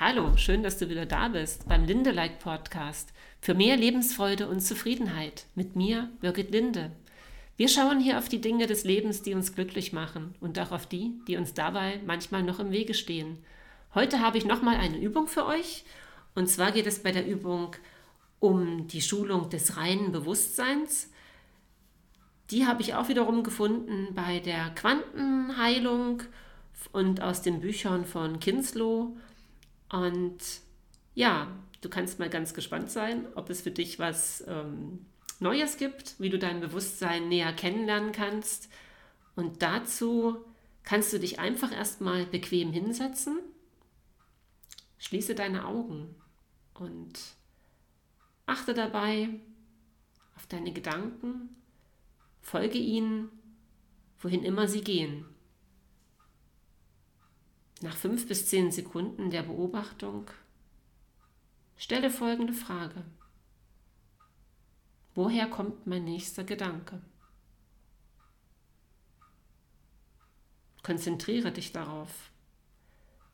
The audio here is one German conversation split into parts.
Hallo, schön, dass du wieder da bist beim Linde-like Podcast für mehr Lebensfreude und Zufriedenheit mit mir, Birgit Linde. Wir schauen hier auf die Dinge des Lebens, die uns glücklich machen und auch auf die, die uns dabei manchmal noch im Wege stehen. Heute habe ich nochmal eine Übung für euch und zwar geht es bei der Übung um die Schulung des reinen Bewusstseins. Die habe ich auch wiederum gefunden bei der Quantenheilung und aus den Büchern von Kinslow. Und ja, du kannst mal ganz gespannt sein, ob es für dich was ähm, Neues gibt, wie du dein Bewusstsein näher kennenlernen kannst. Und dazu kannst du dich einfach erstmal bequem hinsetzen. Schließe deine Augen und achte dabei auf deine Gedanken, folge ihnen, wohin immer sie gehen. Nach fünf bis zehn Sekunden der Beobachtung stelle folgende Frage. Woher kommt mein nächster Gedanke? Konzentriere dich darauf,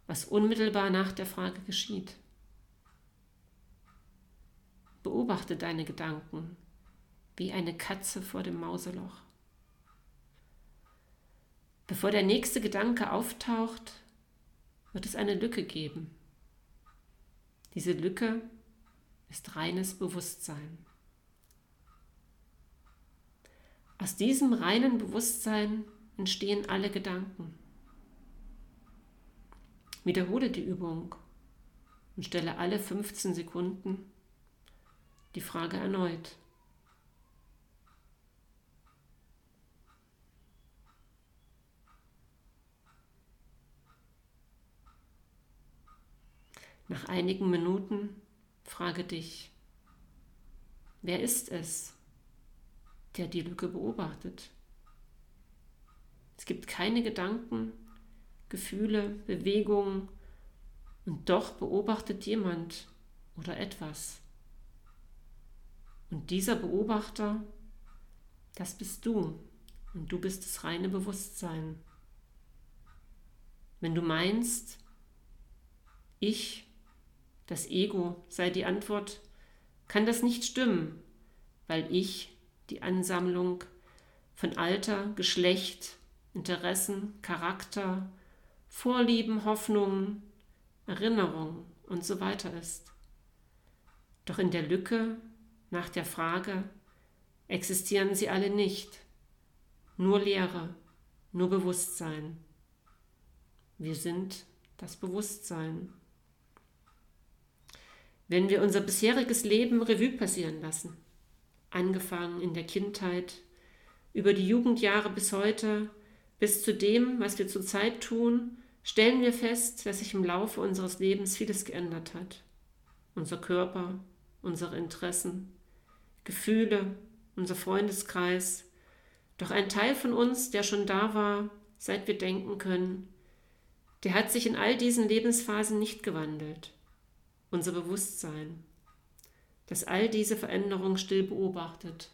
was unmittelbar nach der Frage geschieht. Beobachte deine Gedanken wie eine Katze vor dem Mauseloch. Bevor der nächste Gedanke auftaucht, wird es eine Lücke geben. Diese Lücke ist reines Bewusstsein. Aus diesem reinen Bewusstsein entstehen alle Gedanken. Wiederhole die Übung und stelle alle 15 Sekunden die Frage erneut. Nach einigen Minuten frage dich, wer ist es, der die Lücke beobachtet? Es gibt keine Gedanken, Gefühle, Bewegungen und doch beobachtet jemand oder etwas. Und dieser Beobachter, das bist du und du bist das reine Bewusstsein. Wenn du meinst, ich das Ego sei die Antwort, kann das nicht stimmen, weil ich die Ansammlung von Alter, Geschlecht, Interessen, Charakter, Vorlieben, Hoffnungen, Erinnerungen und so weiter ist. Doch in der Lücke nach der Frage existieren sie alle nicht, nur Lehre, nur Bewusstsein. Wir sind das Bewusstsein wenn wir unser bisheriges Leben Revue passieren lassen, angefangen in der Kindheit, über die Jugendjahre bis heute, bis zu dem, was wir zurzeit tun, stellen wir fest, dass sich im Laufe unseres Lebens vieles geändert hat. Unser Körper, unsere Interessen, Gefühle, unser Freundeskreis. Doch ein Teil von uns, der schon da war, seit wir denken können, der hat sich in all diesen Lebensphasen nicht gewandelt unser Bewusstsein, das all diese Veränderungen still beobachtet.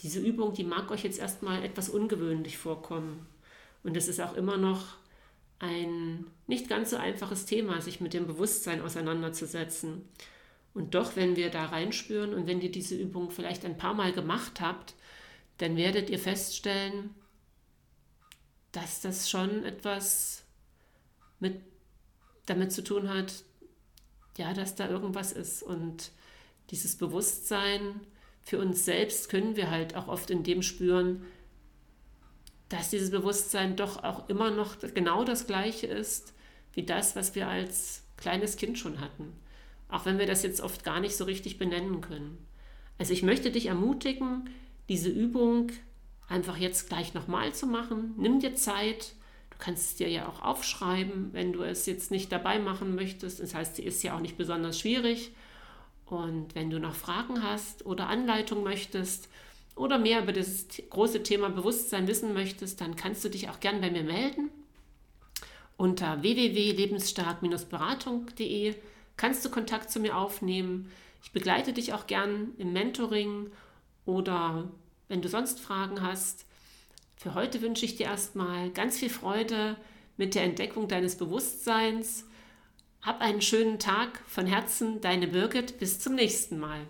Diese Übung, die mag euch jetzt erstmal etwas ungewöhnlich vorkommen. Und es ist auch immer noch ein nicht ganz so einfaches Thema, sich mit dem Bewusstsein auseinanderzusetzen. Und doch, wenn wir da reinspüren und wenn ihr diese Übung vielleicht ein paar Mal gemacht habt, dann werdet ihr feststellen, dass das schon etwas mit, damit zu tun hat, ja, dass da irgendwas ist. Und dieses Bewusstsein für uns selbst können wir halt auch oft in dem spüren, dass dieses Bewusstsein doch auch immer noch genau das gleiche ist wie das, was wir als kleines Kind schon hatten. Auch wenn wir das jetzt oft gar nicht so richtig benennen können. Also ich möchte dich ermutigen, diese Übung einfach jetzt gleich nochmal zu machen. Nimm dir Zeit, Du kannst es dir ja auch aufschreiben, wenn du es jetzt nicht dabei machen möchtest. Das heißt, sie ist ja auch nicht besonders schwierig. Und wenn du noch Fragen hast oder Anleitung möchtest oder mehr über das große Thema Bewusstsein wissen möchtest, dann kannst du dich auch gern bei mir melden. Unter www.lebensstark-beratung.de kannst du Kontakt zu mir aufnehmen. Ich begleite dich auch gern im Mentoring oder wenn du sonst Fragen hast, für heute wünsche ich dir erstmal ganz viel Freude mit der Entdeckung deines Bewusstseins Hab einen schönen Tag. Von Herzen, deine Birgit. Bis zum nächsten Mal.